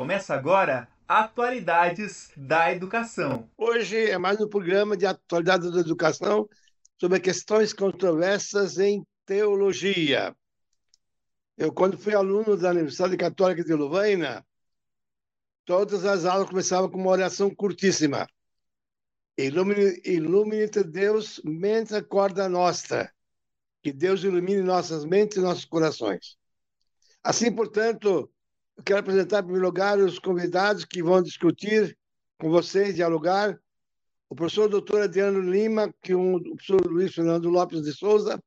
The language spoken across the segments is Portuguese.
Começa agora Atualidades da Educação. Hoje é mais um programa de Atualidades da Educação sobre questões controversas em teologia. Eu, quando fui aluno da Universidade Católica de Louvaina, todas as aulas começavam com uma oração curtíssima. Ilumine, ilumine Deus, mente acorda nossa. Que Deus ilumine nossas mentes e nossos corações. Assim, portanto, eu quero apresentar, em primeiro lugar, os convidados que vão discutir com vocês, dialogar. O professor doutor Adriano Lima, que um, o professor Luiz Fernando Lopes de Souza,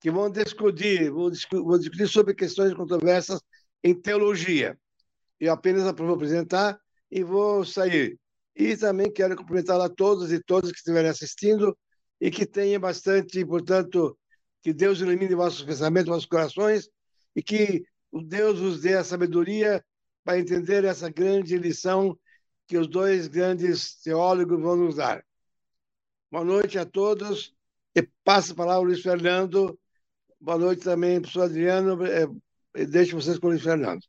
que vão discutir, vão discutir, vão discutir sobre questões controversas em teologia. Eu apenas vou apresentar e vou sair. E também quero cumprimentar a todos e todas que estiverem assistindo e que tenham bastante, portanto, que Deus ilumine vossos pensamentos, vossos corações e que Deus nos dê a sabedoria para entender essa grande lição que os dois grandes teólogos vão nos dar. Boa noite a todos e passo a palavra ao Luiz Fernando. Boa noite também, professor Adriano. É, deixo vocês com o Luiz Fernando.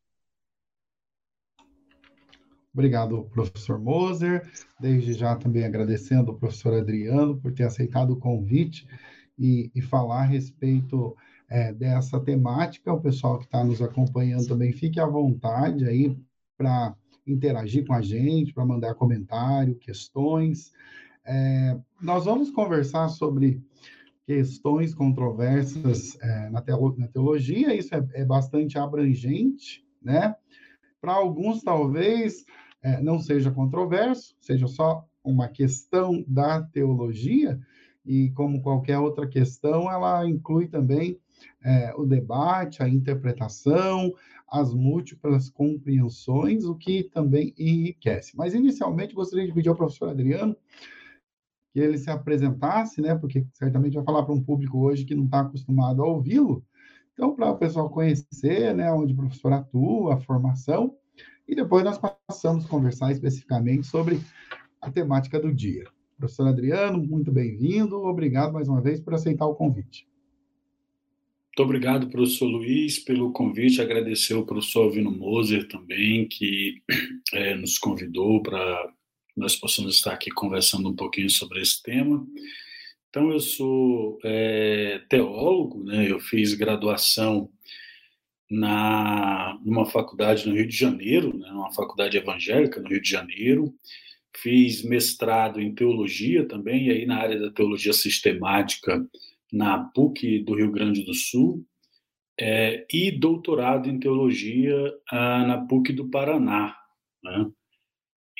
Obrigado, professor Moser. Desde já também agradecendo ao professor Adriano por ter aceitado o convite e, e falar a respeito é, dessa temática. O pessoal que está nos acompanhando também fique à vontade aí para interagir com a gente, para mandar comentário, questões. É, nós vamos conversar sobre questões controversas é, na, teologia, isso é, é, bastante abrangente, né? Para alguns, talvez, é, não seja controverso, seja só uma questão da teologia, e como qualquer outra questão, ela inclui também é, o debate, a interpretação, as múltiplas compreensões, o que também enriquece. Mas, inicialmente, gostaria de pedir ao professor Adriano que ele se apresentasse, né, porque certamente vai falar para um público hoje que não está acostumado a ouvi-lo. Então, para o pessoal conhecer né, onde o professor atua, a formação, e depois nós passamos a conversar especificamente sobre a temática do dia. Professor Adriano, muito bem-vindo. Obrigado mais uma vez por aceitar o convite. Muito obrigado, professor Luiz, pelo convite. Agradecer ao professor Alvino Moser também, que é, nos convidou para nós possamos estar aqui conversando um pouquinho sobre esse tema. Então, eu sou é, teólogo, né? eu fiz graduação na numa faculdade no Rio de Janeiro, né? uma faculdade evangélica no Rio de Janeiro. Fiz mestrado em teologia também, e aí na área da teologia sistemática na PUC do Rio Grande do Sul é, e doutorado em teologia ah, na PUC do Paraná. Né?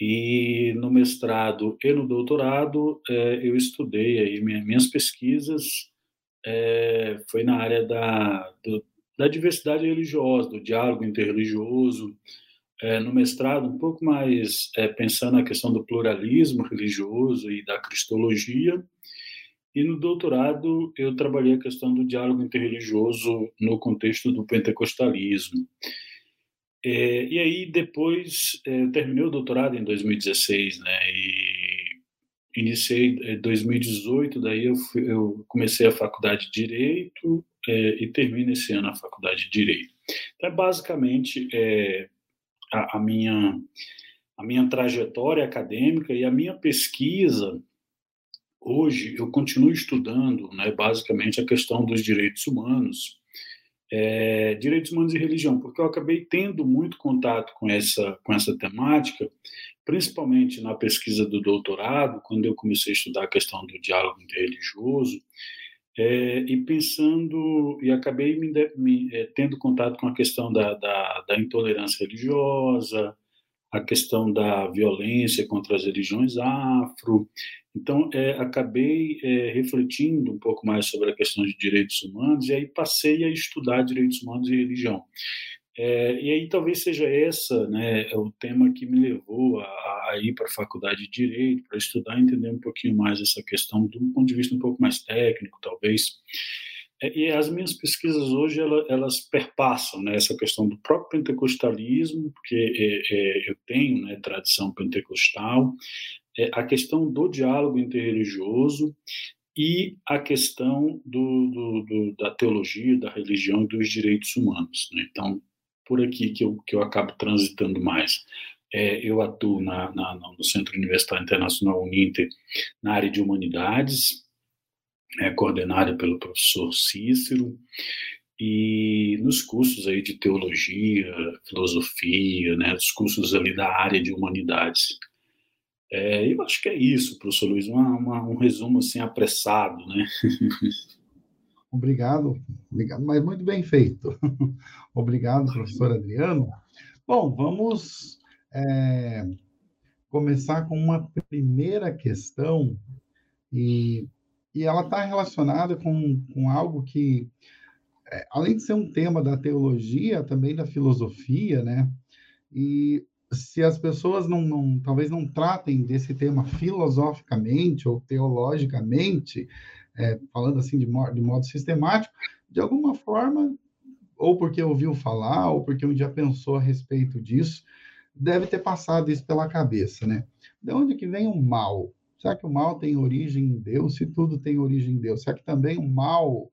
E no mestrado e no doutorado é, eu estudei aí minha, minhas pesquisas é, foi na área da, do, da diversidade religiosa, do diálogo interreligioso. É, no mestrado, um pouco mais pensando na questão do pluralismo religioso e da cristologia, e no doutorado eu trabalhei a questão do diálogo interreligioso no contexto do pentecostalismo. É, e aí depois é, terminei o doutorado em 2016, né? E iniciei em 2018, daí eu, fui, eu, comecei a faculdade de direito é, e termino esse ano a faculdade de direito. Então, é basicamente é, a, a minha a minha trajetória acadêmica e a minha pesquisa hoje eu continuo estudando, né, basicamente, a questão dos direitos humanos, é, direitos humanos e religião, porque eu acabei tendo muito contato com essa, com essa temática, principalmente na pesquisa do doutorado, quando eu comecei a estudar a questão do diálogo interreligioso, é, e pensando, e acabei me, me é, tendo contato com a questão da, da, da intolerância religiosa, a questão da violência contra as religiões afro, então, é, acabei é, refletindo um pouco mais sobre a questão de direitos humanos e aí passei a estudar direitos humanos e religião. É, e aí talvez seja essa né, o tema que me levou a, a ir para a faculdade de Direito, para estudar e entender um pouquinho mais essa questão, um ponto de vista um pouco mais técnico, talvez. É, e as minhas pesquisas hoje, elas, perpassam né, essa questão do próprio pentecostalismo, porque é, é, eu tenho né, tradição pentecostal, a questão do diálogo interreligioso e a questão do, do, do, da teologia, da religião e dos direitos humanos. Né? Então, por aqui que eu, que eu acabo transitando mais. É, eu atuo na, na, no Centro Universitário Internacional Uninter na área de humanidades, é, coordenada pelo professor Cícero, e nos cursos aí de teologia, filosofia, né, os cursos ali da área de humanidades. É, eu acho que é isso, professor Luiz, uma, uma, um resumo assim apressado, né? Obrigado, obrigado, mas muito bem feito. obrigado, professor Adriano. Bom, vamos é, começar com uma primeira questão, e, e ela está relacionada com, com algo que, é, além de ser um tema da teologia, também da filosofia, né? E se as pessoas não, não, talvez não tratem desse tema filosoficamente ou teologicamente, é, falando assim de modo, de modo sistemático, de alguma forma, ou porque ouviu falar, ou porque um dia pensou a respeito disso, deve ter passado isso pela cabeça, né? De onde que vem o mal? Será que o mal tem origem em Deus? Se tudo tem origem em Deus, será que também o mal,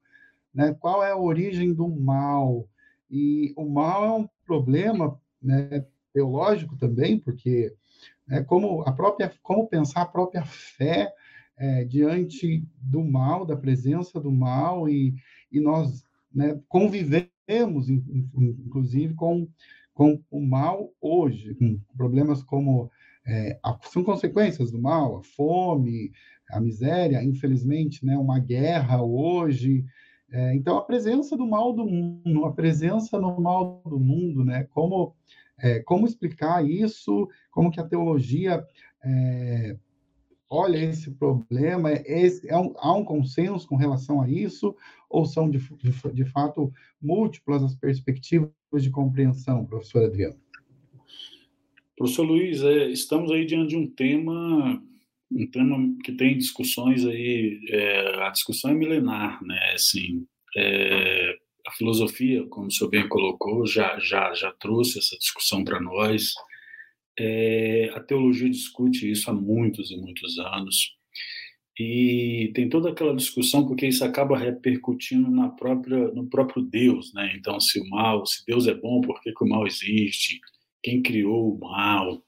né? Qual é a origem do mal? E o mal é um problema, né? teológico também, porque é como a própria, como pensar a própria fé é, diante do mal, da presença do mal e, e nós né, convivemos, inclusive, com, com o mal hoje, com problemas como é, são consequências do mal, a fome, a miséria, infelizmente, né, uma guerra hoje. É, então, a presença do mal do mundo, a presença no mal do mundo, né, como é, como explicar isso? Como que a teologia é, olha esse problema? É, é um, há um consenso com relação a isso? Ou são, de, de, de fato, múltiplas as perspectivas de compreensão, professor Adriano? Professor Luiz, é, estamos aí diante de um tema um tema que tem discussões aí, é, a discussão é milenar, né, assim, é, a filosofia, como o senhor bem colocou, já, já, já trouxe essa discussão para nós. É, a teologia discute isso há muitos e muitos anos. E tem toda aquela discussão porque isso acaba repercutindo na própria, no próprio Deus, né? Então, se o mal, se Deus é bom, por que, que o mal existe? Quem criou o mal?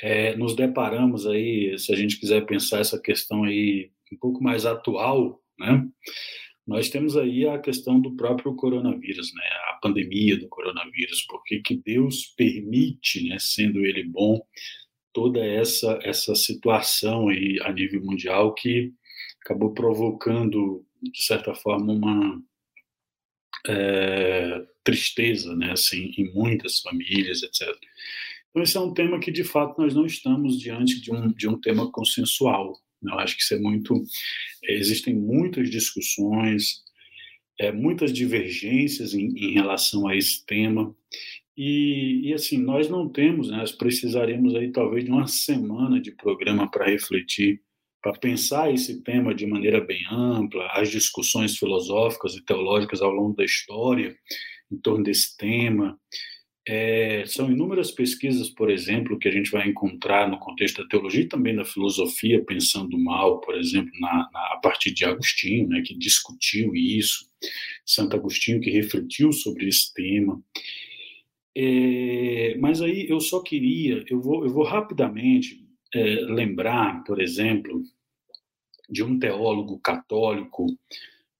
É, nos deparamos aí, se a gente quiser pensar essa questão aí um pouco mais atual, né? Nós temos aí a questão do próprio coronavírus, né? A pandemia do coronavírus, porque que Deus permite, né, sendo ele bom, toda essa essa situação aí a nível mundial que acabou provocando de certa forma uma é, tristeza, né, assim, em muitas famílias, etc. Então esse é um tema que de fato nós não estamos diante de um de um tema consensual, eu acho que isso é muito. É, existem muitas discussões, é, muitas divergências em, em, relação a esse tema. E, e, assim, nós não temos, né, nós precisaremos aí talvez de uma semana de programa para refletir, para pensar esse tema de maneira bem ampla, as discussões filosóficas e teológicas ao longo da história em torno desse tema. É, são inúmeras pesquisas, por exemplo, que a gente vai encontrar no contexto da teologia e também da filosofia, pensando mal, por exemplo, na, na, a partir de Agostinho, né, que discutiu isso, Santo Agostinho, que refletiu sobre esse tema. É, mas aí eu só queria, eu vou, eu vou rapidamente é, lembrar, por exemplo, de um teólogo católico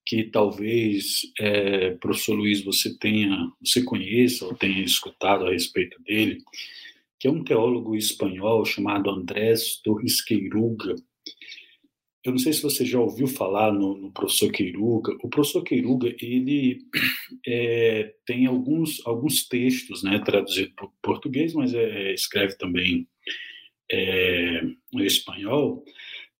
que talvez, é, professor Luiz, você tenha, você conheça ou tenha escutado a respeito dele, que é um teólogo espanhol chamado Andrés Torres Queiruga. Eu não sei se você já ouviu falar no, no professor Queiruga. O professor Queiruga ele é, tem alguns alguns textos, né, traduzidos para o português, mas é, escreve também é, no espanhol.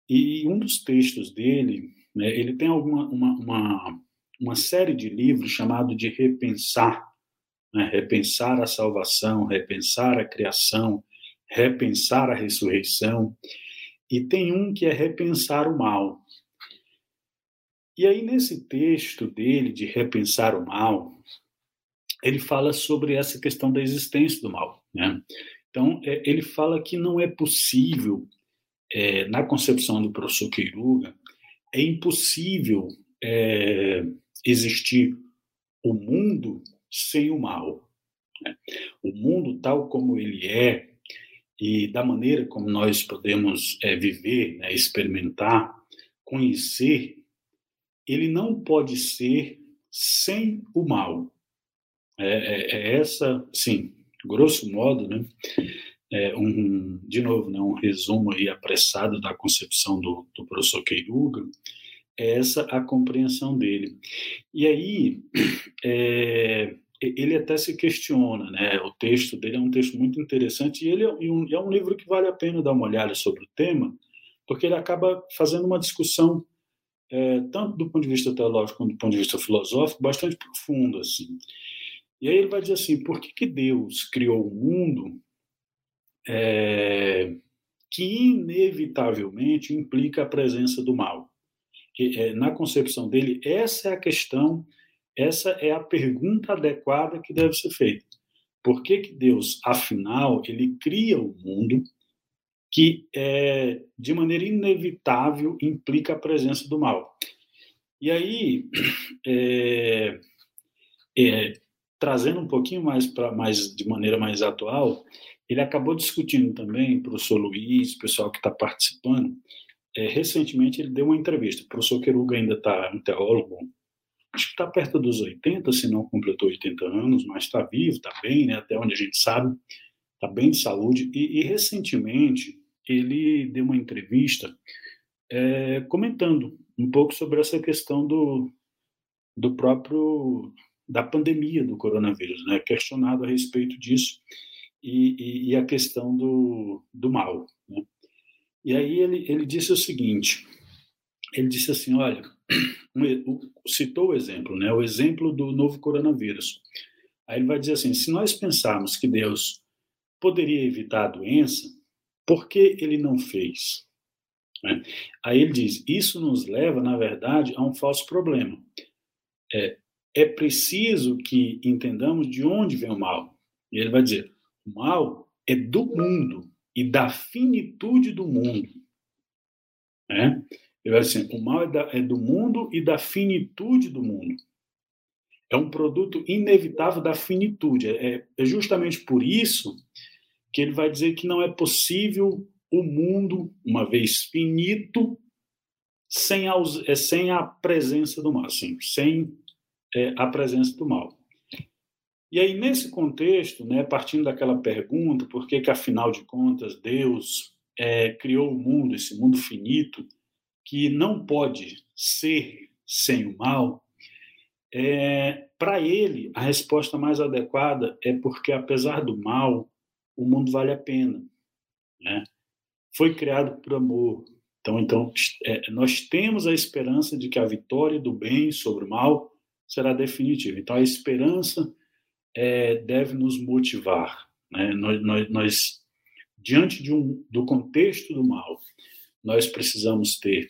E um dos textos dele né? Ele tem alguma, uma, uma, uma série de livros chamado de Repensar, né? Repensar a salvação, repensar a criação, repensar a ressurreição, e tem um que é repensar o mal. E aí, nesse texto dele, de repensar o mal, ele fala sobre essa questão da existência do mal. Né? Então, é, ele fala que não é possível, é, na concepção do professor Queiruga, é impossível é, existir o mundo sem o mal. Né? O mundo tal como ele é e da maneira como nós podemos é, viver, né, experimentar, conhecer, ele não pode ser sem o mal. É, é, é essa, sim, grosso modo, né? É um, de novo, né, um resumo aí apressado da concepção do, do professor Queiruga, é essa a compreensão dele. E aí, é, ele até se questiona, né? O texto dele é um texto muito interessante e ele é um, é um livro que vale a pena dar uma olhada sobre o tema, porque ele acaba fazendo uma discussão é, tanto do ponto de vista teológico quanto do ponto de vista filosófico bastante profunda, assim. E aí ele vai dizer assim: por que, que Deus criou o mundo é, que inevitavelmente implica a presença do mal? E, é, na concepção dele, essa é a questão, essa é a pergunta adequada que deve ser feita. Por que, que Deus, afinal, ele cria o mundo que, é, de maneira inevitável, implica a presença do mal? E aí, é, é, trazendo um pouquinho mais para mais de maneira mais atual, ele acabou discutindo também, professor Luiz, o pessoal que está participando, é, recentemente ele deu uma entrevista. O professor Queruga ainda está um teólogo, acho que está perto dos 80, se não completou 80 anos, mas está vivo, está bem, né, até onde a gente sabe, está bem de saúde. E, e, recentemente ele deu uma entrevista é, comentando um pouco sobre essa questão do, do próprio da pandemia do coronavírus, né? questionado a respeito disso e, e, e a questão do, do mal. Né? E aí ele, ele disse o seguinte, ele disse assim, olha, citou o exemplo, né? o exemplo do novo coronavírus. Aí ele vai dizer assim, se nós pensarmos que Deus poderia evitar a doença, por que ele não fez? Né? Aí ele diz, isso nos leva, na verdade, a um falso problema. É, é preciso que entendamos de onde vem o mal. E ele vai dizer: o mal é do mundo e da finitude do mundo. Né? Vai dizer: o mal é, da, é do mundo e da finitude do mundo. É um produto inevitável da finitude. É, é justamente por isso que ele vai dizer que não é possível o mundo, uma vez finito, sem a, é, sem a presença do mal, assim, sem é, a presença do mal. E aí, nesse contexto, né, partindo daquela pergunta, por que, que afinal de contas, Deus é, criou o mundo, esse mundo finito, que não pode ser sem o mal, é, para ele, a resposta mais adequada é porque, apesar do mal, o mundo vale a pena. Né? Foi criado por amor. Então, então é, nós temos a esperança de que a vitória do bem sobre o mal será definitiva. Então, a esperança é, deve nos motivar. Né? Nós, nós, nós, diante de um, do contexto do mal, nós precisamos ter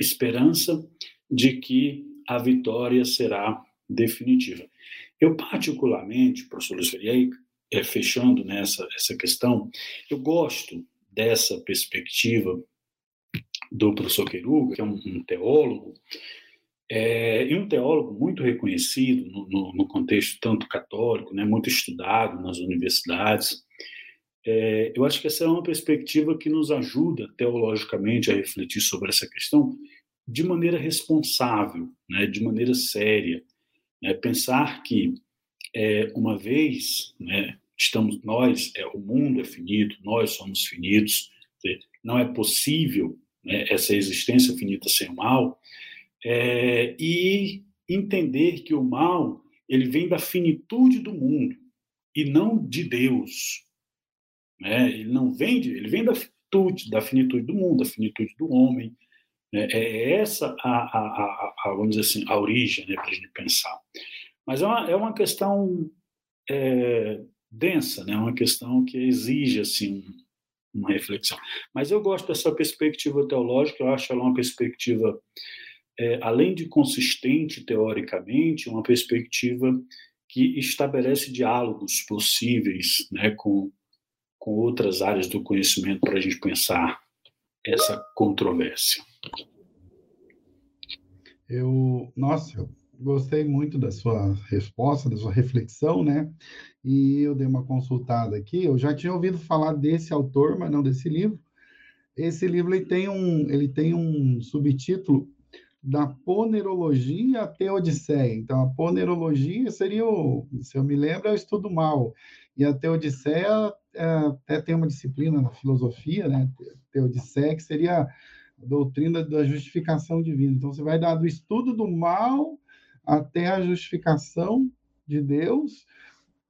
esperança de que a vitória será definitiva. Eu, particularmente, professor Luiz Ferreira, é, fechando nessa essa questão, eu gosto dessa perspectiva do professor Queiruga, que é um, um teólogo, é, e um teólogo muito reconhecido no, no, no, contexto tanto católico, né, muito estudado nas universidades. É, eu acho que essa é uma perspectiva que nos ajuda teologicamente a refletir sobre essa questão de maneira responsável, né, de maneira séria. Né, pensar que é, uma vez né, estamos nós, é, o mundo é finito, nós somos finitos, não é possível né, essa existência finita sem o mal é, e entender que o mal ele vem da finitude do mundo e não de Deus. Né? Ele não vem de, ele vem da finitude, da finitude do mundo, da finitude do homem. Né? É essa a, a, a, a, vamos dizer assim, a origem né, para a gente pensar. Mas é uma, é uma questão é, densa, né? uma questão que exige assim uma reflexão. Mas eu gosto dessa perspectiva teológica, eu acho ela uma perspectiva é, além de consistente teoricamente, uma perspectiva que estabelece diálogos possíveis né, com, com outras áreas do conhecimento para a gente pensar essa controvérsia. Eu, nossa, gostei muito da sua resposta, da sua reflexão, né? E eu dei uma consultada aqui. Eu já tinha ouvido falar desse autor, mas não desse livro. Esse livro ele tem um, ele tem um subtítulo da ponerologia até Odisseia. Então, a ponerologia seria, o, se eu me lembro, é o estudo mal. E a Teodiceia é, até tem uma disciplina na filosofia, né? Teodiceia, que seria a doutrina da justificação divina. Então, você vai dar do estudo do mal até a justificação de Deus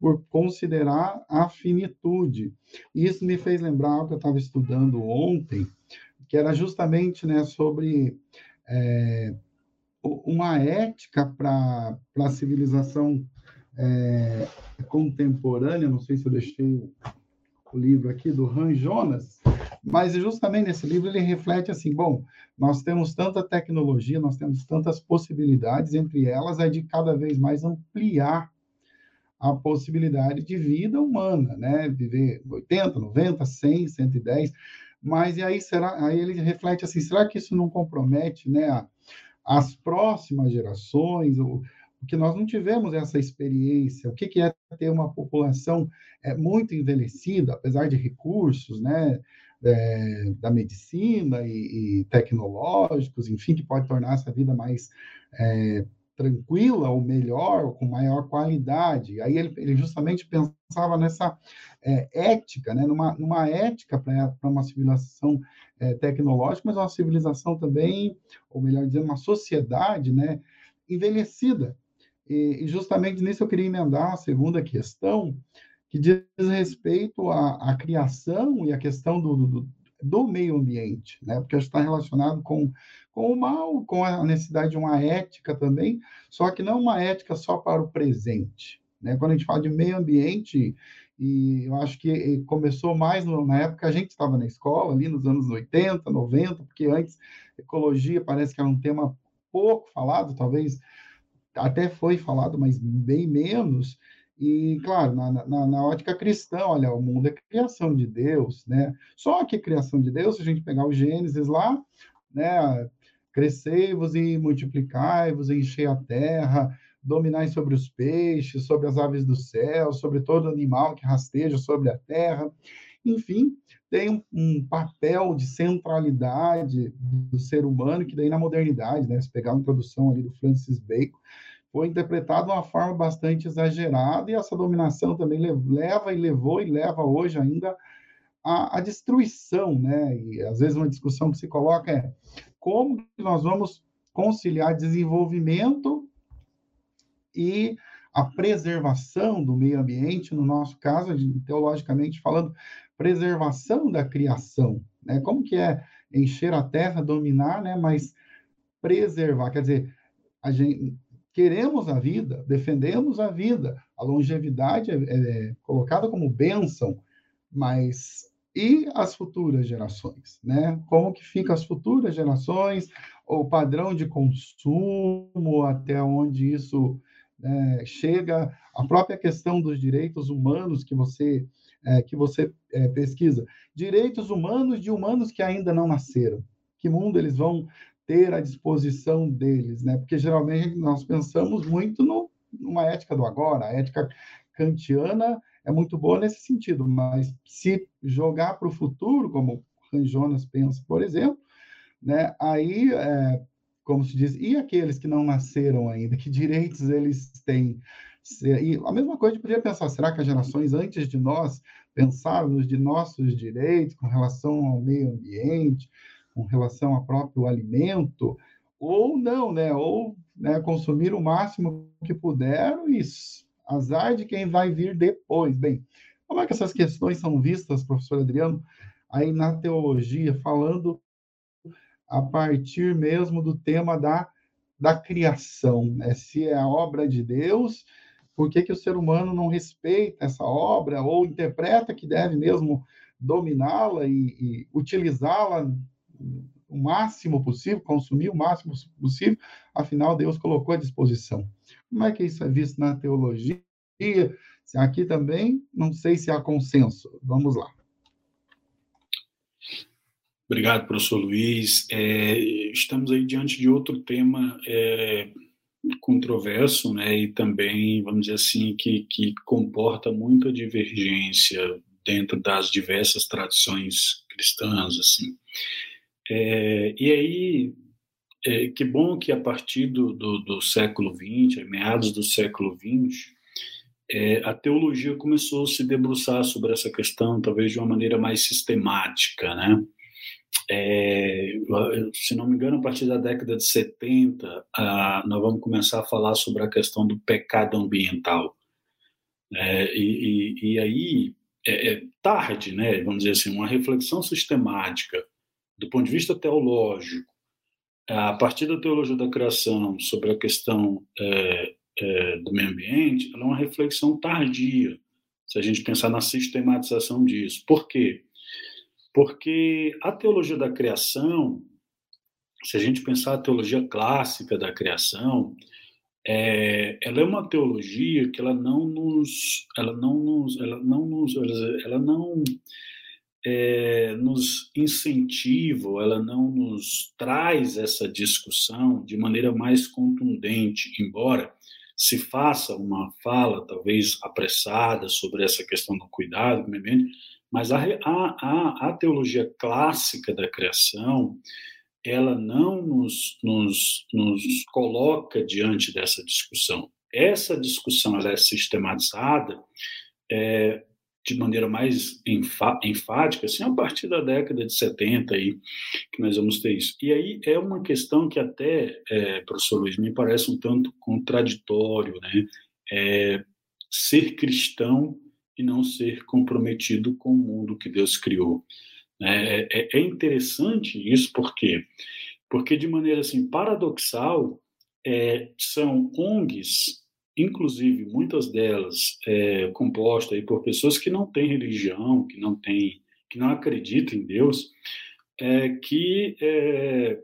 por considerar a finitude. Isso me fez lembrar o que eu estava estudando ontem, que era justamente né, sobre é, uma ética para a civilização é, contemporânea, não sei se eu deixei o, o livro aqui, do Han Jonas, mas justamente nesse livro ele reflete assim, bom, nós temos tanta tecnologia, nós temos tantas possibilidades, entre elas é de cada vez mais ampliar a possibilidade de vida humana, né? Viver 80, 90, 100, 110, mas e aí será, aí ele reflete assim, será que isso não compromete, né, as próximas gerações, o, porque nós não tivemos essa experiência, o que, que é ter uma população é, muito envelhecida, apesar de recursos, né, é, da medicina e, e, tecnológicos, enfim, que pode tornar essa vida mais é, tranquila ou melhor, ou com maior qualidade. Aí ele, ele justamente pensava nessa é, ética, né, numa, numa ética para uma civilização é, tecnológica, mas uma civilização também, ou melhor dizendo, uma sociedade né, envelhecida. E, e justamente nisso eu queria emendar a segunda questão, que diz respeito à, à criação e à questão do, do, do meio ambiente, né? porque está relacionado com, com o mal, com a necessidade de uma ética também, só que não uma ética só para o presente. Né? Quando a gente fala de meio ambiente, e eu acho que começou mais na época a gente estava na escola, ali nos anos 80, 90, porque antes ecologia parece que era um tema pouco falado, talvez até foi falado, mas bem menos, e, claro, na, na, na, ótica cristã, olha, o mundo é criação de Deus, né? Só que criação de Deus, se a gente pegar o Gênesis lá, né? Crescei-vos e multiplicai-vos, enchei a terra, dominai sobre os peixes, sobre as aves do céu, sobre todo animal que rasteja sobre a terra. Enfim, tem um, papel de centralidade do ser humano que daí na modernidade, né? Se pegar a introdução ali do Francis Bacon, foi interpretado de uma forma bastante exagerada, e essa dominação também leva e levou e leva hoje ainda à destruição, né? E às vezes uma discussão que se coloca é como nós vamos conciliar desenvolvimento e a preservação do meio ambiente, no nosso caso, teologicamente falando, preservação da criação, né? Como que é encher a terra, dominar, né? Mas preservar, quer dizer, a gente, queremos a vida, defendemos a vida. A longevidade é, é, é colocada como bênção, mas e as futuras gerações, né? Como que ficam as futuras gerações, o padrão de consumo, até onde isso é, chega, a própria questão dos direitos humanos que você é, que você é, pesquisa, direitos humanos de humanos que ainda não nasceram. Que mundo eles vão ter à disposição deles, né? Porque geralmente nós pensamos muito no, numa ética do agora, a ética kantiana é muito boa nesse sentido, mas se jogar para o futuro, como Han Jonas pensa, por exemplo, né? Aí, é, como se diz, e aqueles que não nasceram ainda, que direitos eles têm? E a mesma coisa a gente podia pensar, será que as gerações antes de nós pensaram de nossos direitos com relação ao meio ambiente, com relação ao próprio alimento, ou não, né? Ou né, consumir o máximo que puderam e azar de quem vai vir depois. Bem, como é que essas questões são vistas, professor Adriano, aí na teologia, falando a partir mesmo do tema da, da criação, né? se é a obra de Deus, por que, que o ser humano não respeita essa obra ou interpreta que deve mesmo dominá-la e, e utilizá-la o máximo possível, consumir o máximo possível, afinal, Deus colocou à disposição. Como é que isso é visto na teologia? Aqui também, não sei se há consenso. Vamos lá. Obrigado, professor Luiz. É, estamos aí diante de outro tema é, controverso, né, e também, vamos dizer assim, que, que comporta muita divergência dentro das diversas tradições cristãs, assim. É, e aí, é, que bom que a partir do, do, do século XX, meados do século XX, é, a teologia começou a se debruçar sobre essa questão, talvez de uma maneira mais sistemática, né? É, se não me engano, a partir da década de 70, ah, nós vamos começar a falar sobre a questão do pecado ambiental. É, e, e, e, aí, é, é, tarde, né, vamos dizer assim, uma reflexão sistemática do ponto de vista teológico, a partir da teologia da criação sobre a questão é, é, do meio ambiente, ela é uma reflexão tardia, se a gente pensar na sistematização disso. Por quê? Porque a teologia da criação, se a gente pensar a teologia clássica da criação, é, ela é uma teologia que ela não nos, ela não nos, ela não nos, ela não é, nos incentiva, ela não nos traz essa discussão de maneira mais contundente, embora se faça uma fala talvez apressada sobre essa questão do cuidado mas a, a, a, teologia clássica da criação, ela não nos, nos, nos coloca diante dessa discussão. Essa discussão ela é sistematizada é, de maneira mais enfática, assim, a partir da década de 70 aí, que nós vamos ter isso. E aí é uma questão que até, é, professor Luiz, me parece um tanto contraditório, né? É, ser cristão e não ser comprometido com o mundo que Deus criou. É, é, é interessante isso porque porque de maneira assim paradoxal é, são ONGs, inclusive muitas delas é, compostas aí por pessoas que não têm religião, que não têm, que não acreditam em Deus, é, que é,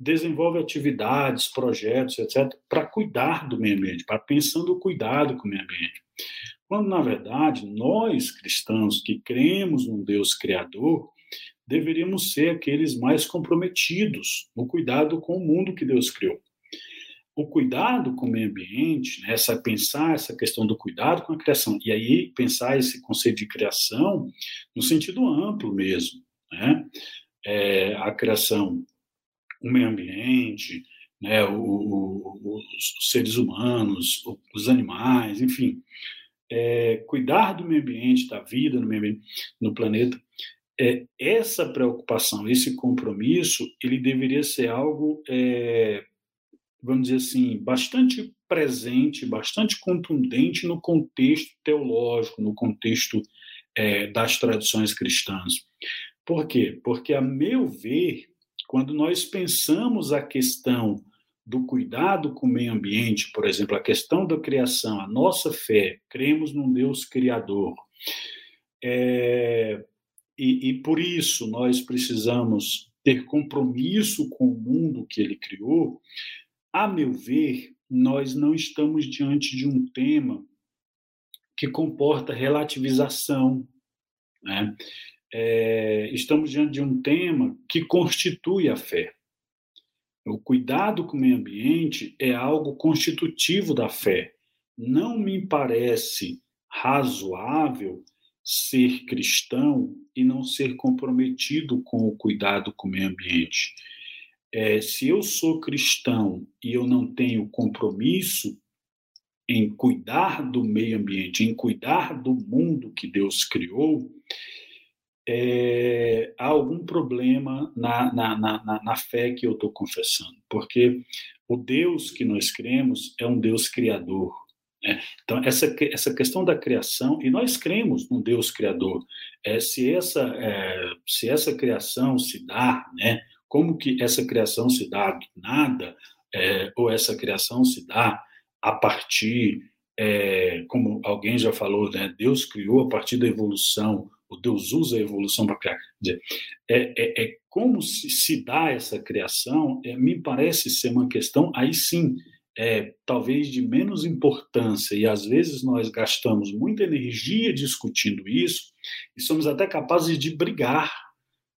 desenvolve atividades, projetos, etc, para cuidar do meio ambiente, para pensando o cuidado com o meio ambiente. Quando, na verdade, nós cristãos que cremos num Deus Criador, deveríamos ser aqueles mais comprometidos no cuidado com o mundo que Deus criou. O cuidado com o meio ambiente, né, essa, pensar essa questão do cuidado com a criação, e aí pensar esse conceito de criação no sentido amplo mesmo, né? É, a criação, o meio ambiente, né, o, o, os seres humanos, os animais, enfim, é, cuidar do meio ambiente, da vida no, meio ambiente, no planeta, é, essa preocupação, esse compromisso, ele deveria ser algo, é, vamos dizer assim, bastante presente, bastante contundente no contexto teológico, no contexto é, das tradições cristãs. Por quê? Porque, a meu ver, quando nós pensamos a questão do cuidado com o meio ambiente, por exemplo, a questão da criação, a nossa fé, cremos num Deus criador. É, e, e por isso nós precisamos ter compromisso com o mundo que ele criou. A meu ver, nós não estamos diante de um tema que comporta relativização. Né? É, estamos diante de um tema que constitui a fé. O cuidado com o meio ambiente é algo constitutivo da fé. Não me parece razoável ser cristão e não ser comprometido com o cuidado com o meio ambiente. É, se eu sou cristão e eu não tenho compromisso em cuidar do meio ambiente, em cuidar do mundo que Deus criou, é, há algum problema na, na, na, na fé que eu estou confessando, porque o Deus que nós cremos é um Deus criador. Né? Então, essa, essa questão da criação, e nós cremos num Deus criador, é, se, essa, é, se essa criação se dá, né, como que essa criação se dá do nada, é, ou essa criação se dá a partir, é, como alguém já falou, né, Deus criou a partir da evolução, o Deus usa a evolução para criar. Dizer, é, é, é, como se, se dá essa criação, é, me parece ser uma questão, aí sim, é, talvez de menos importância, e às vezes nós gastamos muita energia discutindo isso, e somos até capazes de brigar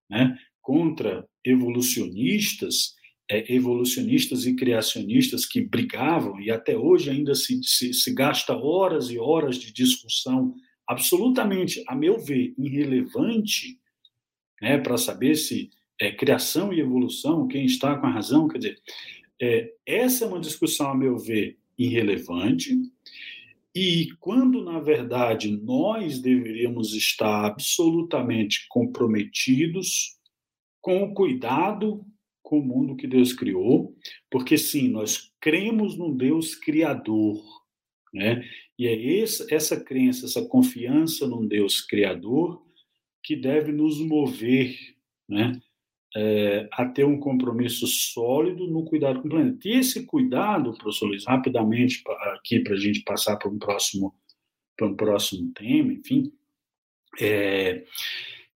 né, contra evolucionistas é, evolucionistas e criacionistas que brigavam, e até hoje ainda se, se, se gasta horas e horas de discussão absolutamente, a meu ver, irrelevante né, para saber se é criação e evolução, quem está com a razão, quer dizer, é, essa é uma discussão, a meu ver, irrelevante, e quando, na verdade, nós deveríamos estar absolutamente comprometidos com o cuidado com o mundo que Deus criou, porque sim, nós cremos num Deus criador, né? E é essa, essa crença, essa confiança num Deus criador que deve nos mover, né? É, a ter um compromisso sólido no cuidado com o planeta. E esse cuidado, professor Luiz, rapidamente aqui para a gente passar para um próximo para um próximo tema, enfim, é,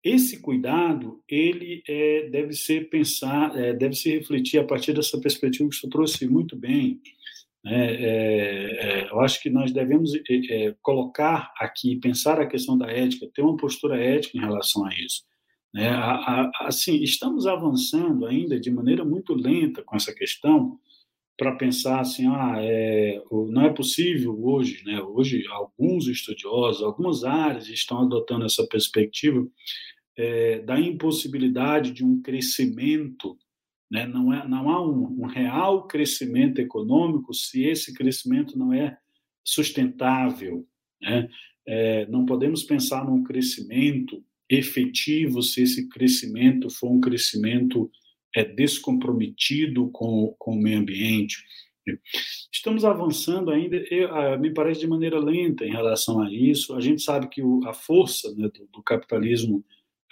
esse cuidado, ele é, deve ser pensar, é, deve se refletir a partir dessa perspectiva que você trouxe muito bem. Né? É, é eu acho que nós devemos é, é, colocar aqui, pensar a questão da ética, ter uma postura ética em relação a isso. Né? A, a, assim, estamos avançando ainda de maneira muito lenta com essa questão, para pensar assim, ah, é, não é possível hoje, né? Hoje alguns estudiosos, algumas áreas estão adotando essa perspectiva é, da impossibilidade de um crescimento, né? não, é, não há um, um real crescimento econômico se esse crescimento não é sustentável. Né? É, não podemos pensar num crescimento efetivo se esse crescimento for um crescimento é, descomprometido com, com o meio ambiente. Estamos avançando ainda, eu, me parece, de maneira lenta em relação a isso. A gente sabe que o, a força né, do, do, capitalismo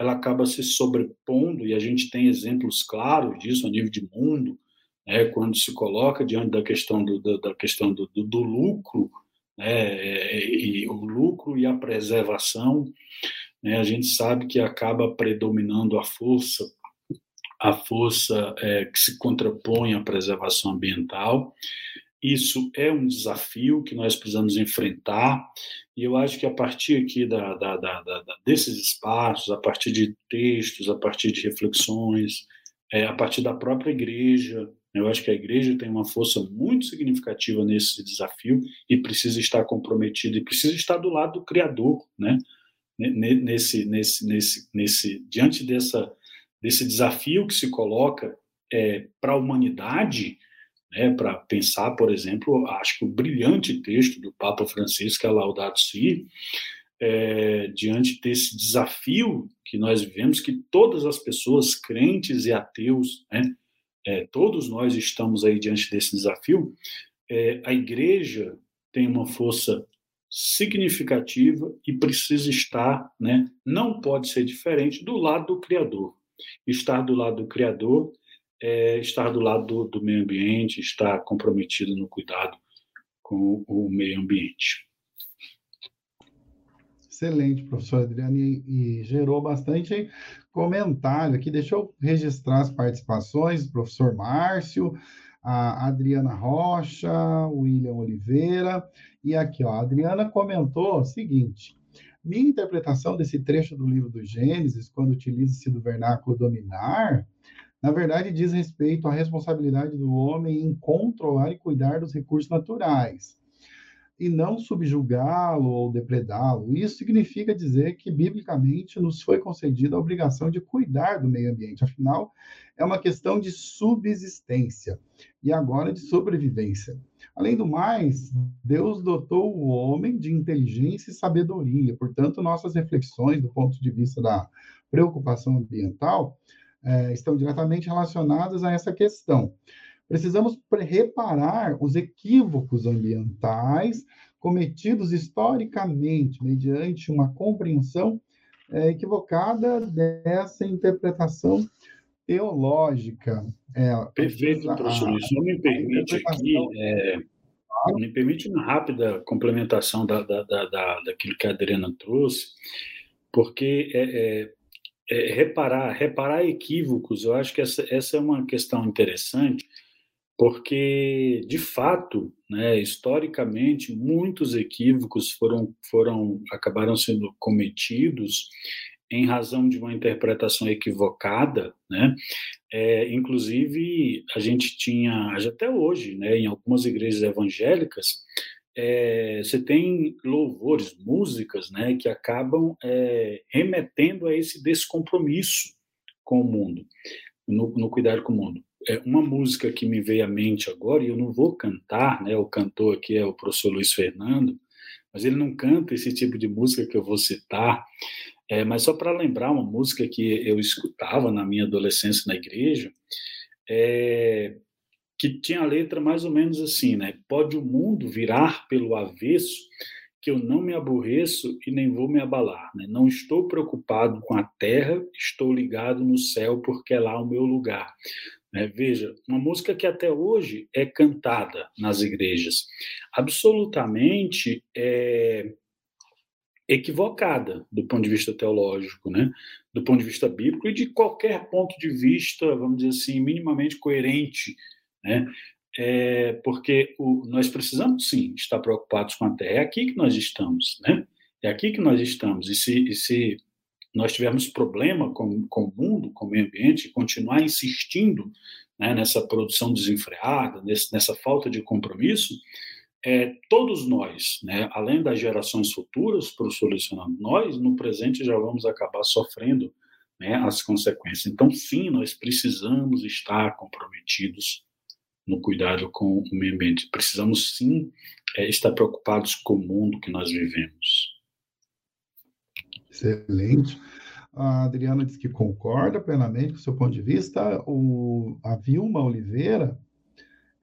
ela acaba se sobrepondo, e a gente tem exemplos claros disso a nível de mundo, né, quando se coloca diante da questão do, da, da questão do, do, do lucro, né, e o lucro e a preservação, né, a gente sabe que acaba predominando a força, a força é, que se contrapõe à preservação ambiental, isso é um desafio que nós precisamos enfrentar, e eu acho que a partir aqui da, da, da, desses espaços, a partir de textos, a partir de reflexões, é, a partir da própria igreja, eu acho que a igreja tem uma força muito significativa nesse desafio e precisa estar comprometida e precisa estar do lado do Criador, né? Nesse, nesse, nesse, nesse, diante dessa, desse desafio que se coloca é, para a humanidade, né, para pensar, por exemplo, acho que o brilhante texto do Papa Francisco, a Laudato Si, é, diante desse desafio que nós vivemos, que todas as pessoas, crentes e ateus, né, é, todos nós estamos aí diante desse desafio, é, a igreja tem uma força significativa e precisa estar, né, não pode ser diferente do lado do Criador. Estar do lado do Criador é estar do lado do, do meio ambiente, estar comprometido no cuidado com o meio ambiente. Excelente, professor Adriano, e, e, gerou bastante comentário aqui. Deixa eu registrar as participações, professor Márcio, a Adriana Rocha, William Oliveira, e aqui, ó, a Adriana comentou o seguinte: minha interpretação desse trecho do livro do Gênesis, quando utiliza-se do vernáculo dominar, na verdade, diz respeito à responsabilidade do homem em controlar e cuidar dos recursos naturais, e não subjugá-lo ou depredá-lo. Isso significa dizer que, biblicamente, nos foi concedida a obrigação de cuidar do meio ambiente. Afinal, é uma questão de subsistência e agora de sobrevivência. Além do mais, Deus dotou o homem de inteligência e sabedoria. Portanto, nossas reflexões do ponto de vista da preocupação ambiental é, estão diretamente relacionadas a essa questão. Precisamos reparar os equívocos ambientais cometidos historicamente mediante uma compreensão é, equivocada dessa interpretação teológica. É, Perfeito, professor Luiz. Só me permite aqui, é, me permite uma rápida complementação da, da, da, da, daquilo que a Adriana trouxe, porque é, é reparar, reparar equívocos, eu acho que essa, essa é uma questão interessante, porque, de fato, né, historicamente, muitos equívocos foram, foram acabaram sendo cometidos em razão de uma interpretação equivocada, né? É, inclusive, a gente tinha, até hoje, né, em algumas igrejas evangélicas, é, você tem louvores, músicas, né, que acabam é, remetendo a esse descompromisso com o mundo, no, no com o mundo. É uma música que me veio à mente agora, e eu não vou cantar, né, o cantor aqui é o professor Luiz Fernando, mas ele não canta esse tipo de música que eu vou citar, é, mas só para lembrar uma música que eu escutava na minha adolescência na igreja, é, que tinha a letra mais ou menos assim, né? Pode o mundo virar pelo avesso, que eu não me aborreço e nem vou me abalar. Né? Não estou preocupado com a terra, estou ligado no céu, porque é lá o meu lugar. Né? Veja, uma música que até hoje é cantada nas igrejas, absolutamente é, equivocada do ponto de vista teológico, né? do ponto de vista bíblico e de qualquer ponto de vista, vamos dizer assim, minimamente coerente, né? É porque o, nós precisamos sim estar preocupados com a Terra. É aqui que nós estamos, né? É aqui que nós estamos. E se, e se nós tivermos problema com, com o mundo, com o meio ambiente, continuar insistindo né, nessa produção desenfreada, nesse, nessa falta de compromisso, é, todos nós, né, além das gerações futuras, para solucionando, nós no presente já vamos acabar sofrendo né, as consequências. Então, sim, nós precisamos estar comprometidos no cuidado com o meio ambiente. Precisamos, sim, é, estar preocupados com o mundo que nós vivemos. Excelente. A Adriana diz que concorda plenamente com o seu ponto de vista. O, a Vilma Oliveira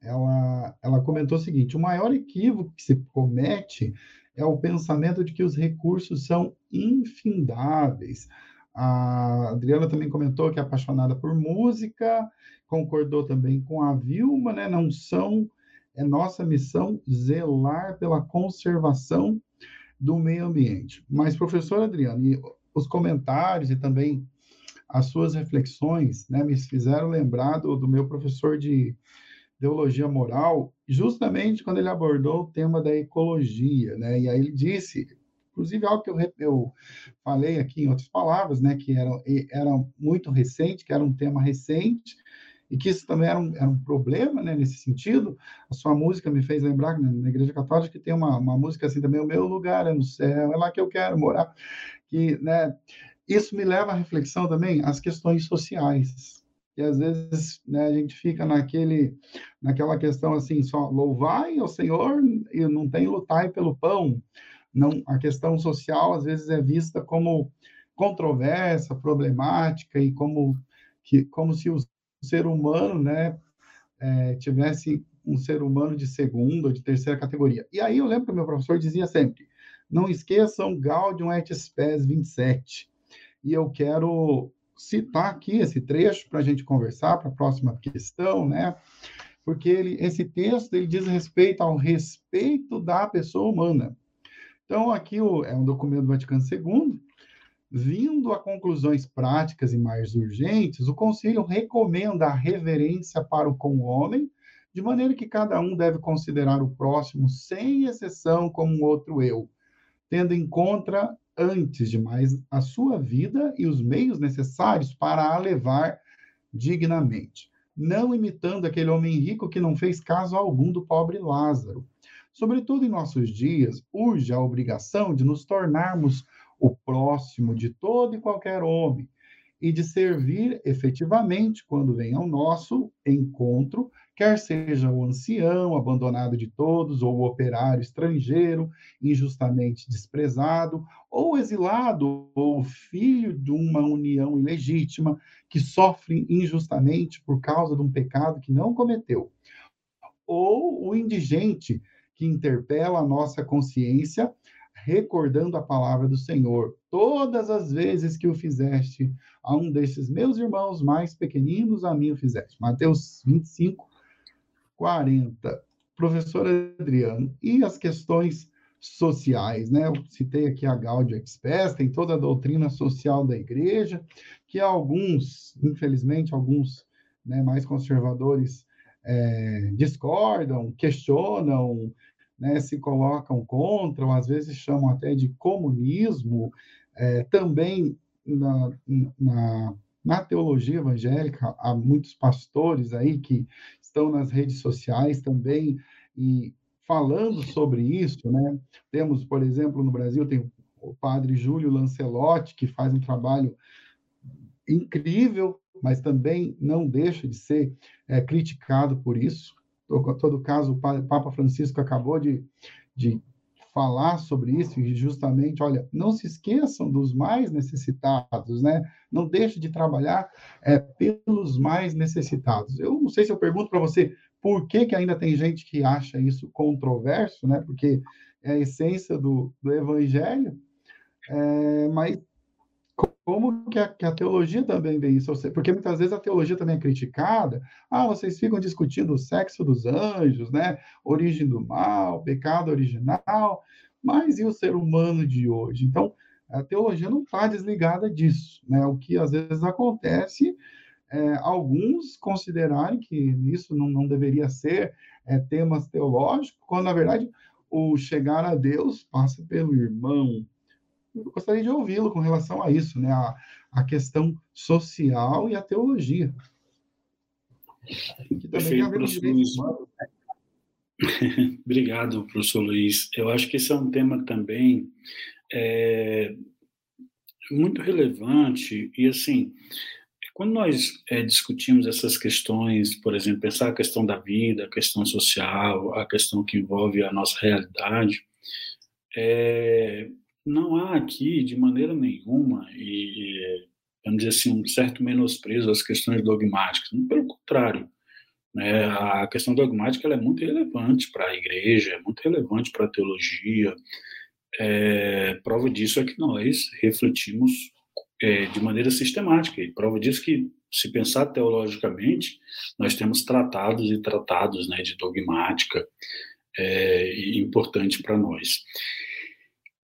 ela, ela comentou o seguinte: o maior equívoco que se comete é o pensamento de que os recursos são infindáveis. A Adriana também comentou que é apaixonada por música, concordou também com a Vilma, né? Não são, é nossa missão zelar pela conservação do meio ambiente. Mas, professor Adriano, os comentários e também as suas reflexões né, me fizeram lembrar do, do meu professor de teologia moral, justamente quando ele abordou o tema da ecologia, né? E aí ele disse, inclusive algo que eu, eu falei aqui em outras palavras, né? Que era, era muito recente, que era um tema recente, e que isso também era um, era um problema, né? Nesse sentido, a sua música me fez lembrar né, na Igreja Católica que tem uma, uma música assim também, o meu lugar é no céu, é lá que eu quero morar, que, né? Isso me leva à reflexão também as questões sociais, e às vezes né, a gente fica naquele, naquela questão assim, só louvai ao Senhor e não tem lutai pelo pão. Não, a questão social às vezes é vista como controversa, problemática e como que como se o ser humano, né, é, tivesse um ser humano de segunda ou de terceira categoria. E aí eu lembro que meu professor dizia sempre: não esqueçam Gaudium et Spes 27. E eu quero citar aqui esse trecho para a gente conversar para a próxima questão, né? Porque ele, esse texto ele diz respeito ao respeito da pessoa humana. Então, aqui é um documento do Vaticano II, vindo a conclusões práticas e mais urgentes, o Conselho recomenda a reverência para o com homem, de maneira que cada um deve considerar o próximo, sem exceção, como um outro eu, tendo em conta antes de mais, a sua vida e os meios necessários para a levar dignamente, não imitando aquele homem rico que não fez caso algum do pobre Lázaro. Sobretudo em nossos dias, urge a obrigação de nos tornarmos o próximo de todo e qualquer homem e de servir efetivamente quando vem ao nosso encontro quer seja o ancião abandonado de todos, ou o operário estrangeiro injustamente desprezado, ou exilado, ou filho de uma união ilegítima que sofre injustamente por causa de um pecado que não cometeu, ou o indigente que interpela a nossa consciência recordando a palavra do Senhor. Todas as vezes que o fizeste a um desses meus irmãos mais pequeninos, a mim o fizeste. Mateus 25, 40. Professor Adriano, e as questões sociais, né? Eu citei aqui a Gaudium Expes, tem toda a doutrina social da igreja, que alguns, infelizmente, alguns né, mais conservadores é, discordam, questionam, né, se colocam contra, ou às vezes chamam até de comunismo. É, também na, na, na teologia evangélica, há muitos pastores aí que estão nas redes sociais também e falando sobre isso, né? Temos, por exemplo, no Brasil, tem o padre Júlio Lancelotti, que faz um trabalho incrível, mas também não deixa de ser é, criticado por isso. Todo caso, o Papa Francisco acabou de, de falar sobre isso e justamente, olha, não se esqueçam dos mais necessitados, né? Não deixe de trabalhar é, pelos mais necessitados. Eu não sei se eu pergunto para você por que, que ainda tem gente que acha isso controverso, né? Porque é a essência do, do evangelho, é, mas como que a, que a, teologia também vê isso? Porque muitas vezes a teologia também é criticada. Ah, vocês ficam discutindo o sexo dos anjos, né? Origem do mal, pecado original, mas e o ser humano de hoje? Então, a teologia não está desligada disso, né? O que às vezes acontece é alguns considerarem que isso não, não deveria ser é, temas teológicos, quando na verdade o chegar a Deus passa pelo irmão, eu gostaria de ouvi-lo com relação a isso, né? A, a questão social e a teologia. Perfeito, professor Luiz. Obrigado, professor Luiz. Eu acho que esse é um tema também é, muito relevante e, assim, quando nós é, discutimos essas questões, por exemplo, pensar a questão da vida, a questão social, a questão que envolve a nossa realidade, é, não há aqui, de maneira nenhuma, e, vamos dizer assim, um certo menosprezo às questões dogmáticas. Pelo contrário, né, a questão dogmática é muito relevante para a igreja, é muito relevante para a teologia. É, prova disso é que nós refletimos é, de maneira sistemática, e prova disso que, se pensar teologicamente, nós temos tratados e tratados né, de dogmática é, importante para nós.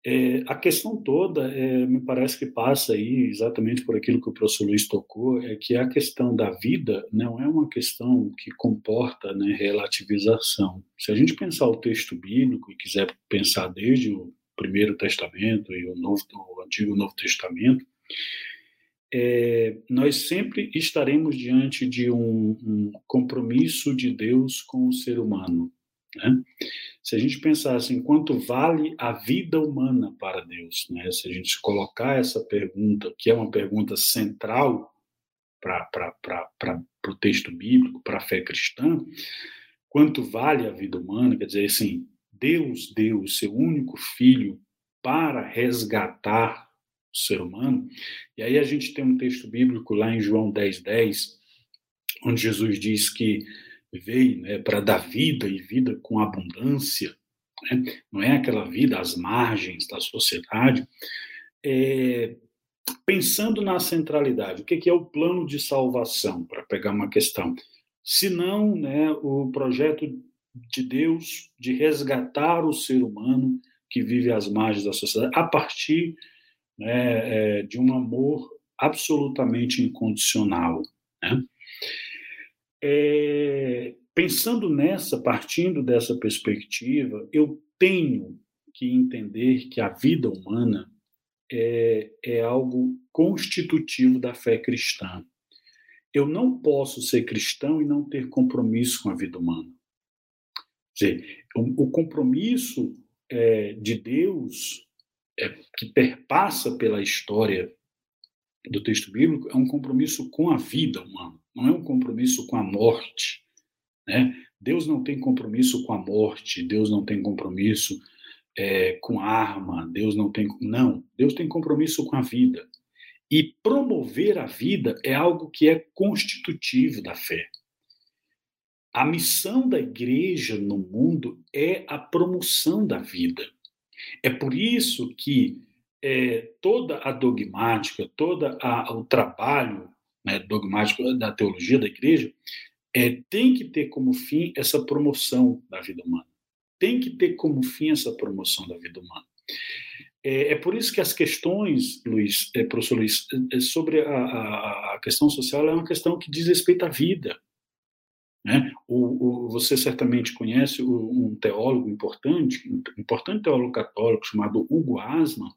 É, a questão toda, é, me parece que passa aí exatamente por aquilo que o professor Luiz tocou, é que a questão da vida não é uma questão que comporta né, relativização. Se a gente pensar o texto bíblico e quiser pensar desde o Primeiro Testamento e o, Novo, o Antigo e Novo Testamento, é, nós sempre estaremos diante de um, um compromisso de Deus com o ser humano. Né? Se a gente pensar assim, quanto vale a vida humana para Deus? Né? Se a gente colocar essa pergunta, que é uma pergunta central para o texto bíblico, para a fé cristã, quanto vale a vida humana? Quer dizer, assim, Deus deu o seu único filho para resgatar o ser humano. E aí a gente tem um texto bíblico lá em João 10, 10, onde Jesus diz que veio né, para dar vida e vida com abundância, né? não é aquela vida às margens da sociedade, é, pensando na centralidade, o que é o plano de salvação, para pegar uma questão, se não né, o projeto de Deus de resgatar o ser humano que vive às margens da sociedade, a partir né, é, de um amor absolutamente incondicional. Né? É, pensando nessa, partindo dessa perspectiva, eu tenho que entender que a vida humana é, é algo constitutivo da fé cristã. Eu não posso ser cristão e não ter compromisso com a vida humana. Quer dizer, o, o compromisso é, de Deus é, que perpassa pela história do texto bíblico é um compromisso com a vida humana não é um compromisso com a morte. Né? Deus não tem compromisso com a morte, Deus não tem compromisso é, com arma, Deus não tem. Não, Deus tem compromisso com a vida. E promover a vida é algo que é constitutivo da fé. A missão da igreja no mundo é a promoção da vida. É por isso que é, toda a dogmática, todo o trabalho né, dogmático da teologia da igreja, é, tem que ter como fim essa promoção da vida humana. Tem que ter como fim essa promoção da vida humana. É, é por isso que as questões, Luiz, é, professor Luiz, é, sobre a, a, a, questão social é uma questão que diz respeito à vida. Né? O, o, você certamente conhece um teólogo importante, um importante teólogo católico chamado Hugo Asman, é,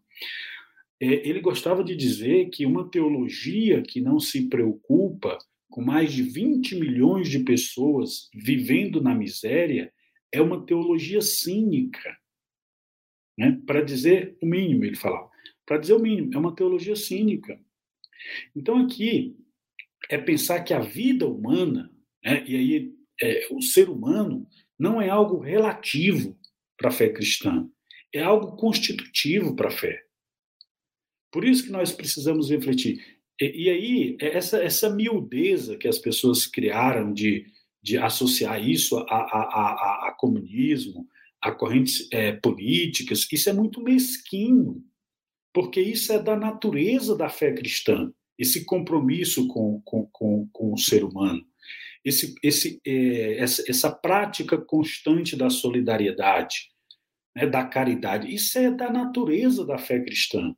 ele gostava de dizer que uma teologia que não se preocupa com mais de 20 milhões de pessoas vivendo na miséria é uma teologia cínica. Né? Para dizer o mínimo, ele falava. Para dizer o mínimo, é uma teologia cínica. Então, aqui, é pensar que a vida humana, né, e aí é, o ser humano, não é algo relativo para a fé cristã, é algo constitutivo para a fé. Por isso que nós precisamos refletir. E, e aí, é essa, essa miudeza que as pessoas criaram de, de associar isso a, a, a, a comunismo, a correntes é, políticas, isso é muito mesquinho, porque isso é da natureza da fé cristã, esse compromisso com, com, com, com o ser humano, esse, esse, é, essa, essa prática constante da solidariedade, né, da caridade, isso é da natureza da fé cristã.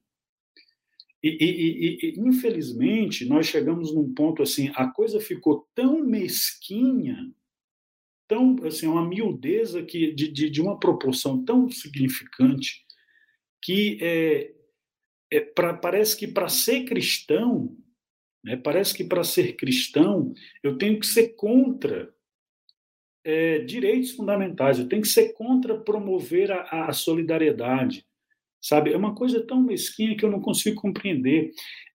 E, e, e, infelizmente, nós chegamos num ponto assim, a coisa ficou tão mesquinha, tão assim, uma miudeza que, de, de, de uma proporção tão significante, que é, é pra, parece que para ser cristão, né, parece que para ser cristão, eu tenho que ser contra é, direitos fundamentais, eu tenho que ser contra promover a, a solidariedade, sabe? É uma coisa tão mesquinha que eu não consigo compreender.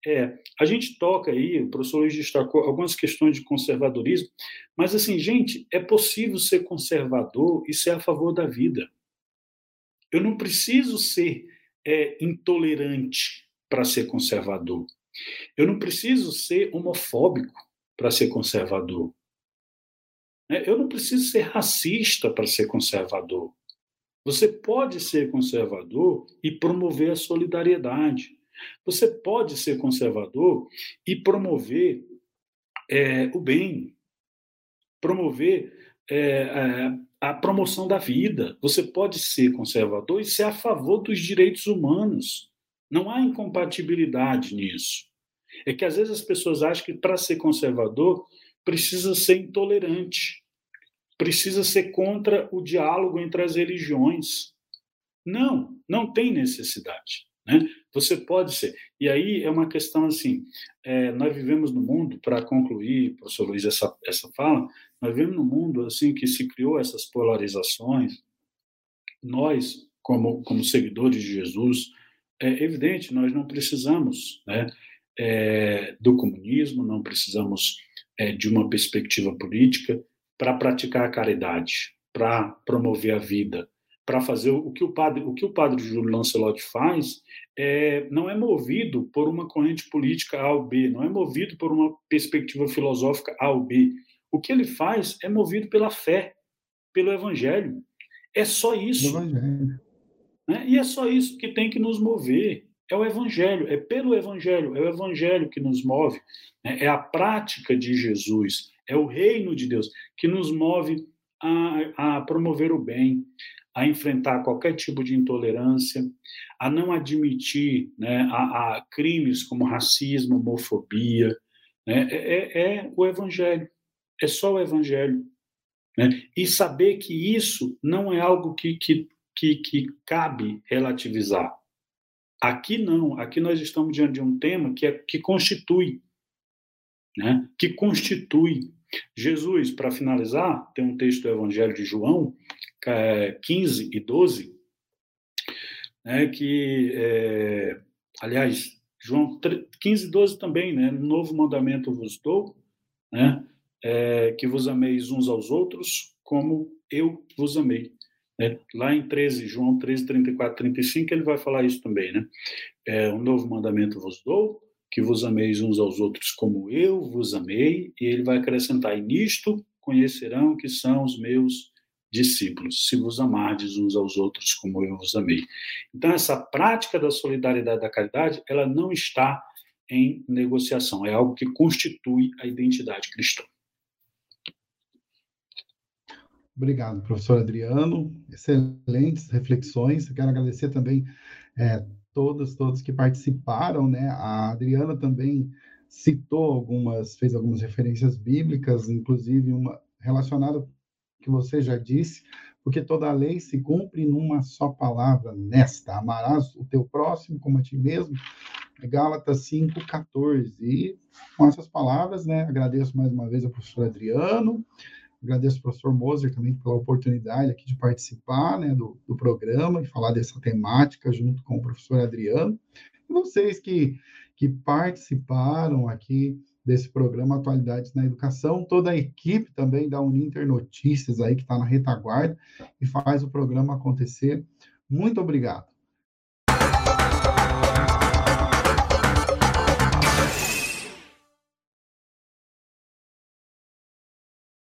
É, a gente toca aí, o professor Luiz destacou algumas questões de conservadorismo, mas assim, gente, é possível ser conservador e ser a favor da vida. Eu não preciso ser é, intolerante para ser conservador. Eu não preciso ser homofóbico para ser conservador. Né? Eu não preciso ser racista para ser conservador. Você pode ser conservador e promover a solidariedade. Você pode ser conservador e promover é, o bem, promover é, é, a promoção da vida. Você pode ser conservador e ser a favor dos direitos humanos. Não há incompatibilidade nisso. É que às vezes as pessoas acham que para ser conservador precisa ser intolerante precisa ser contra o diálogo entre as religiões. Não, não tem necessidade. Né? Você pode ser. E aí é uma questão assim: é, nós vivemos no mundo, para concluir, professor Luiz, essa, essa fala, nós vivemos no mundo assim que se criou essas polarizações. Nós, como, como seguidores de Jesus, é evidente, nós não precisamos né, é, do comunismo, não precisamos é, de uma perspectiva política, para praticar a caridade, para promover a vida, para fazer o que o padre, o que o padre Júlio Lancelot faz, é, não é movido por uma corrente política A ou B, não é movido por uma perspectiva filosófica A ou B. O que ele faz é movido pela fé, pelo Evangelho. É só isso. Né? E é só isso que tem que nos mover. É o Evangelho, é pelo Evangelho, é o Evangelho que nos move. Né? É a prática de Jesus, é o reino de Deus que nos move a, a promover o bem, a enfrentar qualquer tipo de intolerância, a não admitir né, a, a crimes como racismo, homofobia. Né? É, é, é, o Evangelho, é só o Evangelho. Né? E saber que isso não é algo que, que, que, que cabe relativizar. Aqui não, aqui nós estamos diante de um tema que, é, que constitui, né? que constitui Jesus, para finalizar, tem um texto do Evangelho de João, 15 é, e 12, né, que, é, aliás, João 15 e 12 também, né, novo mandamento vos dou, né, é, que vos ameis uns aos outros como eu vos amei. Né? Lá em 13, João 13, 34, 35, ele vai falar isso também, né? É, um novo mandamento vos dou, que vos ameis uns aos outros como eu vos amei, e ele vai acrescentar: e nisto conhecerão que são os meus discípulos, se vos amardes uns aos outros como eu vos amei. Então, essa prática da solidariedade da caridade, ela não está em negociação, é algo que constitui a identidade cristã. Obrigado, professor Adriano. Excelentes reflexões. Quero agradecer também é, todos, todos que participaram, né? A Adriana também citou algumas, fez algumas referências bíblicas, inclusive uma relacionada que você já disse, porque toda lei se cumpre numa só palavra, nesta, amarás o teu próximo como a ti mesmo, é Gálatas 5,14. E com essas palavras, né, agradeço mais uma vez ao professor Adriano, agradeço ao professor Moser também pela oportunidade aqui de participar né, do, do programa e falar dessa temática junto com o professor Adriano. E vocês que, que participaram aqui desse programa Atualidades na Educação, toda a equipe também da Uninter Notícias aí que está na retaguarda e faz o programa acontecer. Muito obrigado.